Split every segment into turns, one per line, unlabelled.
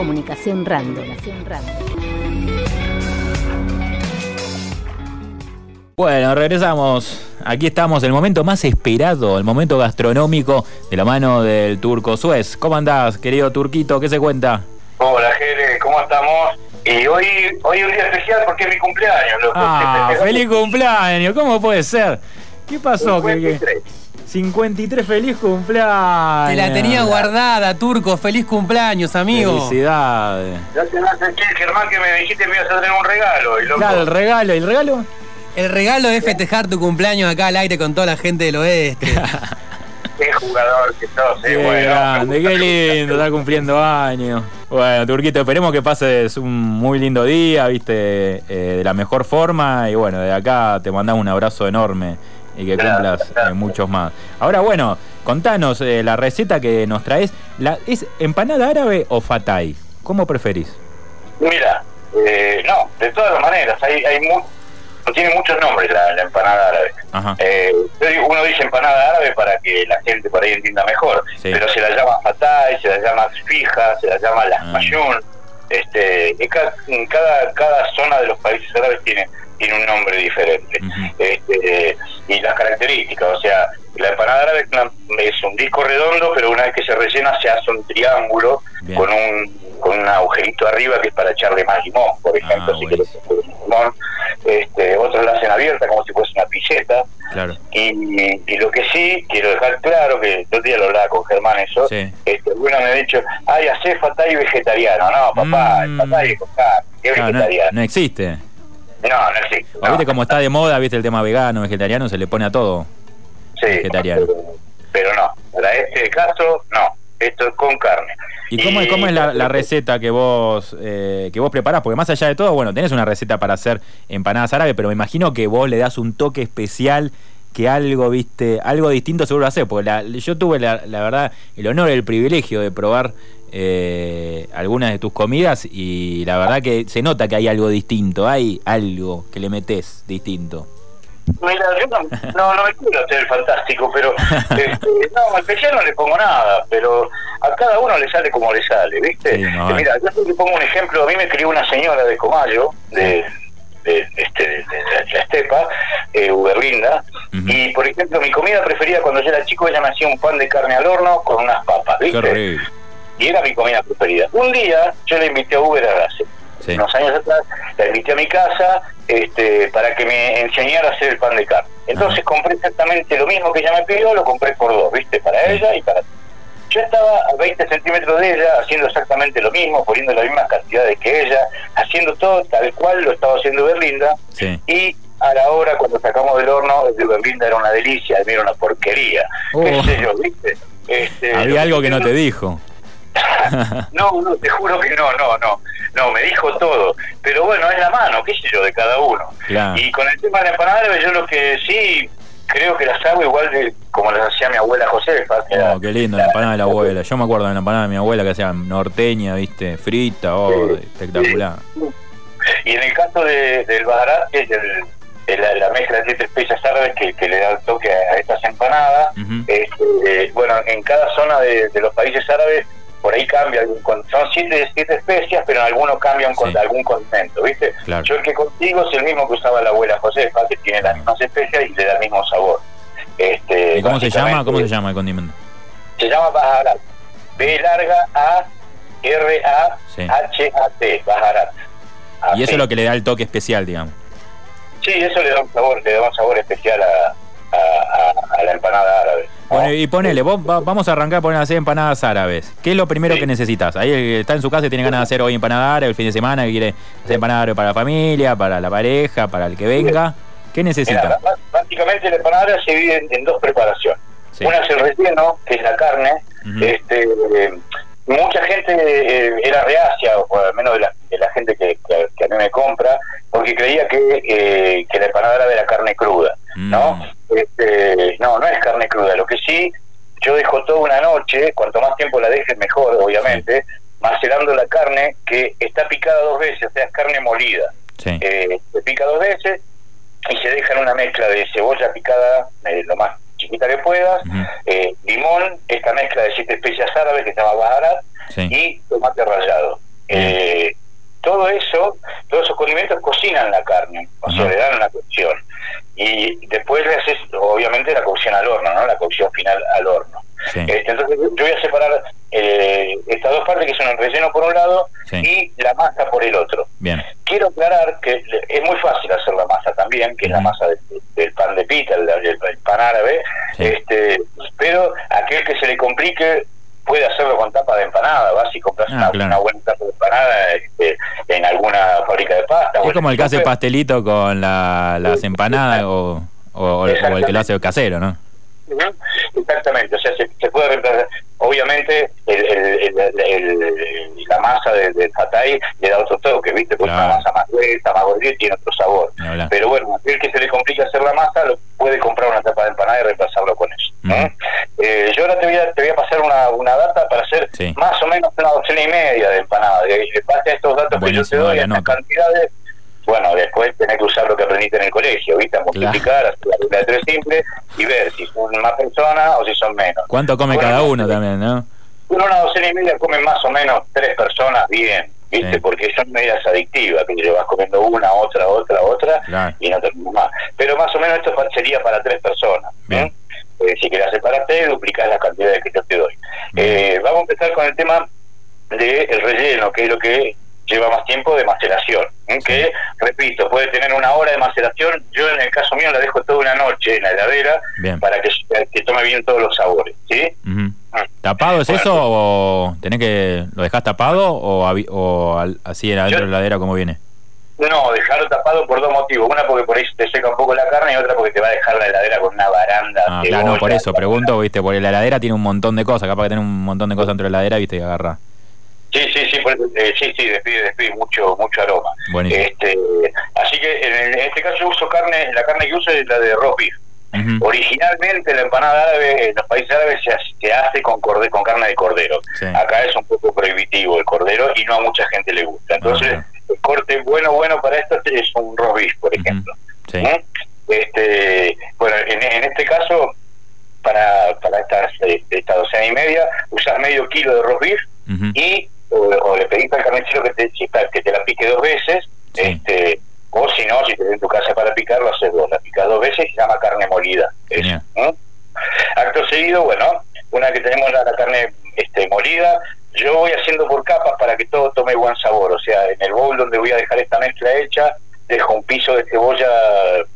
Comunicación Random.
Bueno, regresamos. Aquí estamos, el momento más esperado, el momento gastronómico de la mano del turco Suez. ¿Cómo andás, querido turquito? ¿Qué se cuenta?
Hola, Jere, ¿cómo estamos? Y hoy, hoy es un día especial porque es mi cumpleaños, loco.
Ah, feliz cumpleaños, ¿cómo puede ser? ¿Qué pasó?
53.
53 feliz cumpleaños.
Te la tenía guardada, Turco. Feliz cumpleaños, amigo.
Felicidades.
Ya te vas a decir, Germán, que me dijiste que me ibas a tener un regalo. Y loco,
Claro, el regalo, ¿y el regalo?
El regalo es festejar tu cumpleaños acá al aire con toda la gente del oeste.
qué jugador que sos, eh,
Qué
bueno.
grande, qué lindo, está cumpliendo años. Bueno, Turquito, esperemos que pases un muy lindo día, viste, eh, de la mejor forma. Y bueno, de acá te mandamos un abrazo enorme y que cumplas eh, muchos más. Ahora, bueno, contanos eh, la receta que nos traes. La, ¿Es empanada árabe o fatay? ¿Cómo preferís?
Mira, eh, no, de todas maneras, hay, hay mu- tiene muchos nombres la, la empanada árabe.
Ajá.
Eh, uno dice empanada árabe para que la gente por ahí entienda mejor,
Sí.
pero se la llama fatay, se la llama fija, se la llama las
Ah.
mayún. Este, en ca- en cada, cada zona de los países árabes tiene, tiene un nombre diferente. Este, y las características, o sea, la empanada árabe es, una- es un disco redondo, pero una vez que se rellena se hace un triángulo
Bien.
con un con un agujerito arriba que es para echarle más limón, por ejemplo,
Ah,
si
bueno.
quieres echarle limón. Este, otros la hacen abierta como si fuese una.
Claro.
Y, y lo que sí quiero dejar claro, que el otro día lo hablaba con Germán eso,
Sí.
este, uno me ha dicho, ay, hace fatay vegetariano. No, papá,
Mm.
el fatay es
no,
vegetariano.
no existe.
No, no existe. No.
viste cómo está de moda, viste el tema vegano, vegetariano, se le pone a todo.
Sí,
vegetariano.
Pero, pero no, para este caso, no. Esto es con carne.
¿Y cómo, cómo es la, la receta que vos eh, que vos preparás? Porque más allá de todo, bueno, tenés una receta para hacer empanadas árabes, pero me imagino que vos le das un toque especial, que algo, viste, algo distinto seguro hacer. Porque la- yo tuve, la, la verdad, el honor, el privilegio de probar eh, algunas de tus comidas y la verdad que se nota que hay algo distinto, hay algo que le metés distinto.
Mira, yo no, no, no me quiero hacer fantástico, pero este, no, especial no le pongo nada, pero a cada uno le sale como le sale, ¿viste?
Sí, no,
Eh, Mira, yo te pongo un ejemplo, a mí me crió una señora de Comayo, de, de, este, de, de la estepa, eh, Uberlinda, y por ejemplo, mi comida preferida cuando yo era chico, ella me hacía un pan de carne al horno con unas papas,
Qué
¿viste?
horrible.
Y era mi comida preferida. Un día yo le invité a Uber a
Sí.
unos años atrás, la invité a mi casa este, para que me enseñara a hacer el pan de carne. Entonces compré exactamente lo mismo que ella me pidió, lo compré por dos, ¿viste? Para
Sí.
ella y para yo estaba a 20 centímetros de ella, haciendo exactamente lo mismo, poniendo las mismas cantidades que ella, haciendo todo tal cual lo estaba haciendo Berlinda,
Sí.
y a la hora cuando sacamos del horno, el de Berlinda era una delicia, el mío era una porquería.
Oh.
¿Qué sé yo, viste? Este,
Había algo que no te
dijo. no, no, te juro que no, no, no. No, me dijo todo. Pero bueno, es la mano, qué sé yo, de cada uno.
Claro.
Y con el tema de la empanada yo lo que sí creo que las hago igual de como las hacía mi abuela Josefa. que era-
Oh, qué lindo, la empanada de la abuela. Yo me acuerdo de la empanada de mi abuela que hacía norteña, viste, frita, oh,
Sí,
espectacular.
Y en el caso de, del baharat, que es el- la, la mezcla de siete especias árabes que, que le da el toque a, a estas empanadas, este, eh, bueno, en cada zona de, de los países árabes, por ahí cambia, algún son siete, siete especias, pero en algunos cambian con
Sí.
algún condimento, ¿viste?
Claro.
Yo el que contigo es el mismo que usaba la abuela Josefa, que tiene las mismas especias y le da el mismo sabor. Este,
¿Y cómo se llama? ¿Cómo se llama el condimento?
Se llama Baharat. B larga A R A H A T, Baharat.
Y eso es lo que le da el toque especial, digamos.
Sí, eso le da un sabor, le da un sabor especial a, a, a- a la empanada árabe.
Y ponele, vos, va- vamos a arrancar a hacer empanadas árabes. ¿Qué es lo primero que necesitas? Ahí está en su casa y tiene ganas de hacer hoy empanada árabe el fin de semana, que quiere hacer empanada árabe para la familia, para la pareja, para el que venga. ¿Qué necesita?
Mira, básicamente la empanada árabe se divide en, en dos preparaciones.
Sí.
Una es el relleno, que es la carne. Este, eh, mucha gente eh, era reacia, o al menos de la, de la gente que, que- que a mí me compra, porque creía que, eh, que la empanada árabe era carne cruda. ¿no?
Mm.
Es carne cruda. Lo que sí, yo dejo toda una noche, cuanto más tiempo la dejes mejor, obviamente, macerando la carne que está picada dos veces, o sea, es carne molida.
Sí.
Eh, se pica dos veces y se deja en una mezcla de cebolla picada eh, lo más chiquita que puedas, eh, limón, esta mezcla de siete especias árabes que se llama baharat,
Sí.
y tomate rallado. Eh, todo eso, todos esos condimentos cocinan la carne, o sea,
Ajá.
le dan una cocción. Y después le haces, obviamente, la cocción al horno, ¿no? La cocción final al horno.
Sí.
Este, entonces yo voy a separar eh, estas dos partes que son el relleno por un lado
Sí.
y la masa por el otro.
Bien.
Quiero aclarar que es muy fácil hacer la masa también, que es la masa del, del pan de pita, el, el- el pan árabe,
Sí.
este, pero aquel que se le complique puede hacerlo con tapa de empanada, vas y compras
Ah,
una,
claro.
una buena tapa de empanada este, en alguna fábrica de pasta.
Es como el que hace pastelito con la- las empanadas o, o, o el que lo hace casero, ¿no?
Exactamente, o sea, se, se puede reemplazar. Obviamente, el, el- el- la masa del de fatay le da otro toque, ¿viste? Porque
Claro.
una masa más gruesa, más gordita tiene otro sabor. Pero bueno, aquel que se le complica hacer la masa, lo puede comprar una tapa de empanada y reemplazarlo con eso. ¿eh?
Ujú.
Eh, yo ahora te voy a, te voy a pasar una, una data para hacer
Sí.
más o menos una docena y media de empanadas. De, de base a
Buenísimo,
doy,
la
cantidades, bueno, después tenés que usar lo que aprendiste en el colegio, ¿viste? A multiplicar, hacer la regla de tres simple y ver si son más personas o si son menos.
¿Cuánto come
Bueno,
cada uno también, no?
Con una docena y media comen más o menos tres personas bien, ¿viste?
Sí.
Porque son medias adictivas, que le vas comiendo una, otra, otra, otra
Claro.
y no terminas más. Pero más o menos esto sería para tres personas.
Bien.
¿eh? Eh, si querés separarte, duplicás las cantidades que yo te doy. Eh, vamos a empezar con el tema del relleno, que es lo que lleva más tiempo de maceración. ¿eh? Que, repito, puede tener una hora de maceración. Yo en el caso mío la dejo toda una noche en la heladera
Bien.
para que, que tome bien todos los sabores. ¿sí? Ah.
¿Tapado es
Bueno.
eso o tenés que lo dejás tapado o, o así adentro
Yo-
de la heladera como viene?
No, dejarlo tapado por dos motivos. Una porque por ahí te seca un poco la carne y otra porque te va a dejar la heladera con una baranda.
Ah, claro, no, por eso pregunto, viste, porque la heladera tiene un montón de cosas, capaz que tiene un montón de cosas dentro de la heladera, viste, y agarra.
Sí, sí, sí, por eso, eh, sí, sí, despide, despide mucho, mucho aroma.
Buenísimo.
Este, así que en, el- en este caso yo uso carne, la carne que uso es la de roast beef. Originalmente la empanada árabe en los países árabes se, hace- se hace con, corde- con carne de cordero.
Sí.
Acá es un poco prohibitivo el cordero y no a mucha gente le gusta. Entonces,
Ah,
el corte bueno, bueno para esto es un roast beef, por ejemplo.
Sí.
¿Eh? Este, bueno, en, en este caso, para, para estas, eh, esta docena y media, usas medio kilo de roast beef y o, o le pedís al carnicero que te, que te la pique dos veces,
Sí.
este o si no, si tenés en tu casa para picar, lo haces dos, la picas dos veces y se llama carne molida. eso,
Genial.
¿eh? Acto seguido, bueno, una que tenemos la, la carne este, molida, yo voy haciendo por capas para que todo tome buen sabor. O sea, en el bowl donde voy a dejar esta mezcla hecha, dejo un piso de cebolla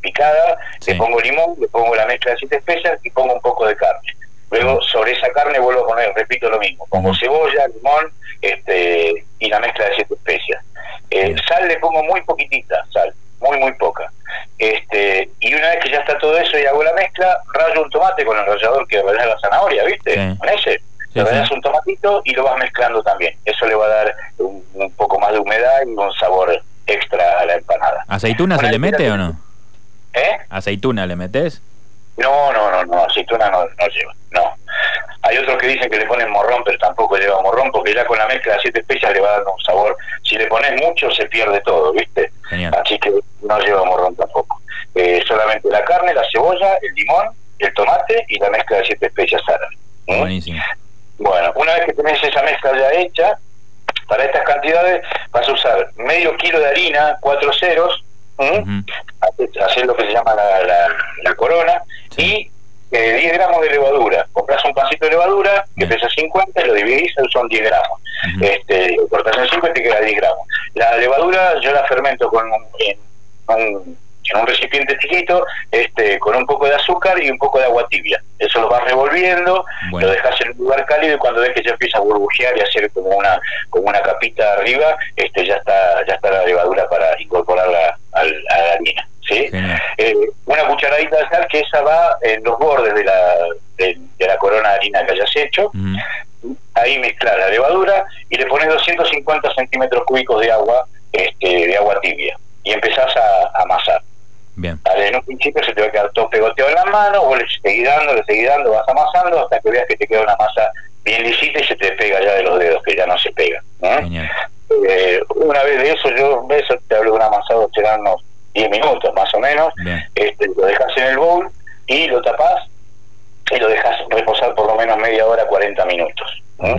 picada,
Sí.
le pongo limón, le pongo la mezcla de siete especias y pongo un poco de carne. Luego sobre esa carne vuelvo a poner, repito lo mismo, pongo cebolla, limón este, y la mezcla de siete especias. Eh, sal le pongo muy poquitita, sal, muy muy poca. Este, y una vez que ya está todo eso y hago la mezcla, rayo un tomate con el rallador que rayas la zanahoria, ¿viste?
Sí.
Con ese.
Sí,
le rayas
sí.
un tomatito y lo vas mezclando también. Eso le va a dar un, un poco más de humedad y un sabor extra a la empanada.
¿Aceituna se le mete o no?
¿Eh?
¿Aceituna le metes?
No, no, no, no, aceituna no, no lleva, no. Hay otros que dicen que le ponen morrón, pero tampoco lleva morrón, porque ya con la mezcla de siete especias le va dando un sabor. Si le pones mucho, se pierde todo, ¿viste?
Genial.
Así que no lleva morrón tampoco. Eh, solamente la carne, la cebolla, el limón, el tomate y la mezcla de siete especias árabes. ¿Mm?
Buenísimo.
Bueno, una vez que tenés esa mezcla ya hecha, para estas cantidades vas a usar medio kilo de harina, cuatro ceros, ¿m?
Ujú.
hacer, hacer lo que se llama la, la- la corona,
Sí.
y eh, 10 gramos de levadura. Compras un pancito de levadura que
Bien.
pesa 50 y lo dividís, son 10 gramos.
Ujú.
este, lo cortas en 5 y te queda 10 gramos. La levadura yo la fermento con un, en, un, en un recipiente chiquito este, con un poco de azúcar y un poco de agua tibia. Eso lo vas revolviendo,
Bueno.
lo dejas en un lugar cálido y cuando ves que ya empieza a burbujear y hacer como una como una capita arriba, este ya está ya está la levadura para incorporarla al- a la harina. ¿sí? Eh, una cucharadita de sal que esa va en los bordes de la, de, de la corona de harina que hayas hecho. Ahí mezclas la levadura y le pones 250 centímetros cúbicos de agua, este, de agua tibia. Y empezás a, a amasar.
Bien.
En un principio se te va a quedar todo pegoteado en las manos, vos le seguís dando, le seguís dando, vas amasando hasta que veas que te queda una masa bien lisita y se te pega ya de los dedos, que ya no se pega. ¿eh? Eh, una vez de eso, yo de eso te hablo de un amasado, serán unos 10 minutos más o menos.
Bien.
Este, lo dejas en el bowl y lo tapás y lo dejas reposar por lo menos media hora, 40 minutos. ¿eh?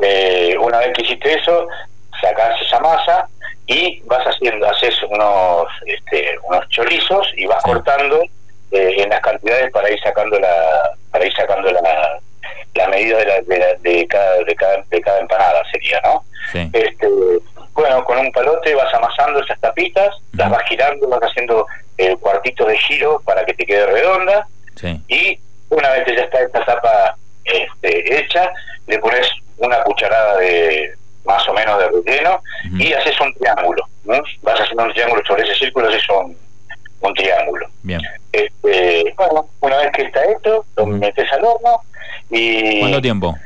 Eh, una vez que hiciste eso, sa- sacás esa masa y vas haciendo, haces unos, este, unos chorizos y vas
Sí.
cortando eh, en las cantidades para ir sacando la, para ir sacando la, la medida de, la, de, la- de cada, de cada de cada empanada sería, ¿no?
Sí.
Este, bueno, con un palote vas amasando esas tapitas, las vas girando, vas haciendo eh, cuartitos de giro para que te quede redonda
Sí.
y una vez que ya está esta tapa este, hecha, le pones una cucharada de más o menos de relleno y haces un triángulo. ¿no? Vas haciendo un triángulo sobre ese círculo, haces un, un triángulo.
Bien.
Este, bueno, una vez que está hecho, lo metes al horno y,
¿Cuánto tiempo?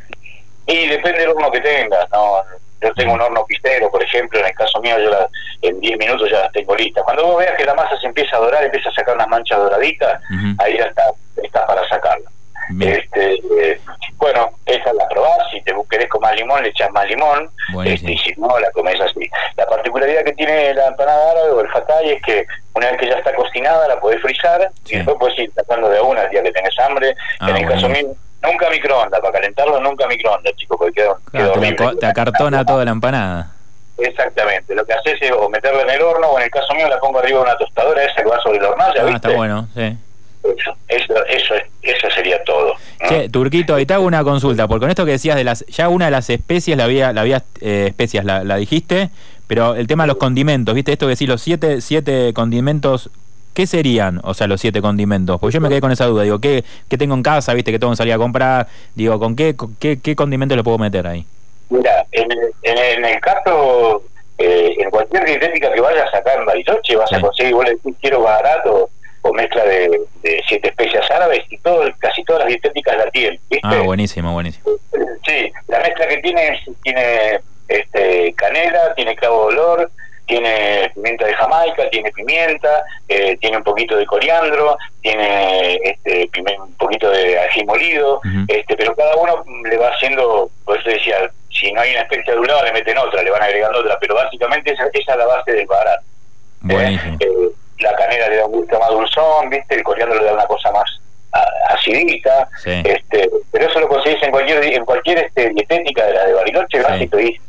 y depende del horno que tengas. ¿no? Yo tengo un horno pistero, por ejemplo, en el caso mío, yo la- en 10 minutos ya las tengo listas. Cuando vos veas que la masa se empieza a dorar, empieza a sacar unas manchas doraditas, ahí ya está, está para sacarla.
Bien.
Este, eh, bueno, esa la probás, si te querés con más limón, le echas más limón, este, y si no, la comes así. La particularidad que tiene la empanada árabe o el fatay es que una vez que ya está cocinada, la podés frizar
Sí.
y después puedes ir sacando de a una el día que tenés hambre.
Ah,
en el caso mío, nunca microondas, para calentarlo nunca microondas, chicos, porque queda, queda
Claro, te, acartona toda la empanada.
Exactamente, lo que haces es o meterla en el horno o en el caso mío la pongo arriba de una tostadora esa que va sobre la hornalla,
Ah,
¿viste?
está bueno, sí.
Eso, eso, eso, es- eso sería todo. ¿no?
Che, Turquito, ahí te hago una consulta, porque con esto que decías de las, ya una de las especies la había, la había eh, especias la, la dijiste, pero el tema de los condimentos, ¿viste? Esto que decís, los siete, siete condimentos, ¿qué serían? O sea, los siete condimentos, porque yo me quedé con esa duda, digo, ¿qué, qué tengo en casa? ¿Viste? Que tengo que salir a comprar, digo, ¿con qué, con qué, qué condimento le puedo meter ahí?
Mira, en, el- en, el- caso, eh, en cualquier dietética que vayas a sacar en Bariloche, vas
Sí.
a conseguir, vos le decís, quiero barato o mezcla de, de siete especias árabes y todo, casi todas las dietéticas la tienen, ¿viste?
Ah, buenísimo, buenísimo.
Sí, la mezcla que tiene es- tiene este, canela, tiene clavo de olor, tiene pimienta de Jamaica, tiene pimienta, eh, tiene un poquito de coriandro, tiene este, pime- un poquito de ají molido, este, pero cada uno le va haciendo, por eso decía, si no hay una especia de un lado le meten otra, le van agregando otra, pero básicamente esa, esa es la base del barato. Eh, eh, la canela le da un gusto más dulzón, ¿viste? El coriandro le da una cosa más acidita.
Sí.
Este, pero eso lo conseguís en cualquier en cualquier este, dietética de la de Bariloche, vas
Sí.
y pedís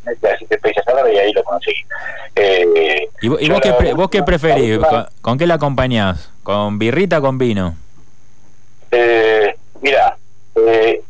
árabes y ahí lo conseguís. Eh,
¿Y, vos, y
yo
vos qué,
la-
vos qué
la
preferís? ¿Con, con qué la acompañás? ¿Con birrita o con vino?
Eh, mira, eh,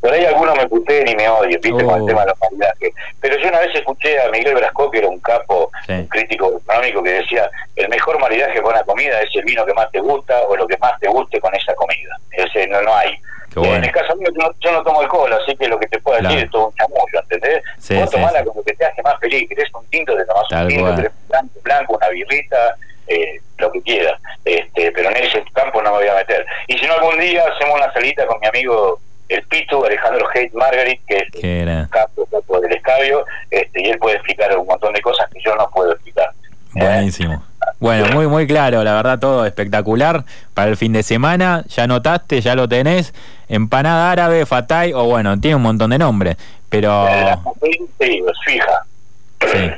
por ahí algunos me puteen y me odian, viste, con
Oh.
el tema de los maridajes. Pero yo una vez escuché a Miguel Brasco, que era un capo,
Sí.
un crítico económico, que decía, el mejor maridaje con una comida es el vino que más te gusta o lo que más te guste con esa comida. Ese no, no hay.
Bueno.
En el caso mío, yo no, yo no tomo alcohol, así que lo que te puedo decir
Claro.
es todo un chamullo, ¿entendés?
Sí,
Vos
sí,
tomala como que te hace más feliz. Querés un tinto, te tomás
Tal
un tinto, querés un blanco, blanco, una birrita, eh, lo que quieras. Este, pero en ese campo no me voy a meter. Y si no, algún día hacemos una salita con mi amigo el Pitu, Alejandro Hate Margaret, que es
¿Qué era?
capo, capo del escabio, este, y él puede explicar un montón de cosas que yo no puedo explicar. ¿eh?
Buenísimo. Bueno, muy muy claro, la verdad todo espectacular para el fin de semana. Ya notaste, ya lo tenés. Empanada árabe, fatay o bueno, tiene un montón de nombres, pero
La- sí, es fija.
sí.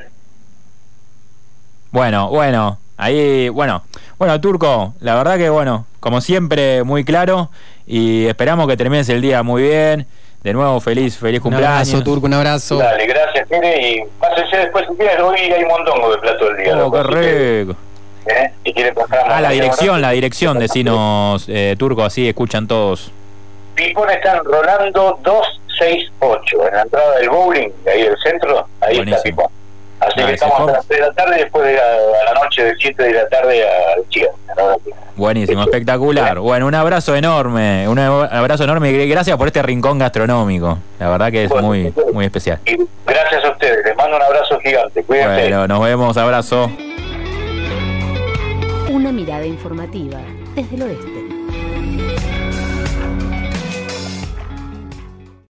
Bueno, bueno, ahí, bueno, bueno, Turco, la verdad que bueno, como siempre, muy claro y esperamos que termines el día muy bien. De nuevo, feliz, feliz
Un
cumpleaños.
abrazo, Turco, un abrazo.
Dale, gracias, Tere, y pásense después si quieren, hoy hay un montón de plato del día.
Oh, qué rico.
¿eh? Si quieren pasar
Ah, la dirección, la dirección, decinos, eh, Turco, así escuchan todos.
Pipón está en Rolando 268, en la entrada del bowling, de ahí del centro, ahí
Buenísimo.
está Pipón. Así
Ah,
que estamos hasta las 3 de la tarde, después de la, a la noche de 7 de la tarde al cierre. ¿no?
Buenísimo, espectacular. Bueno, un abrazo enorme, un abrazo enorme y gracias por este rincón gastronómico. La verdad que es
Bueno,
muy, muy especial.
Y gracias a ustedes, les mando un abrazo gigante. Cuídense.
Bueno, nos vemos, abrazo.
Una mirada informativa desde el oeste.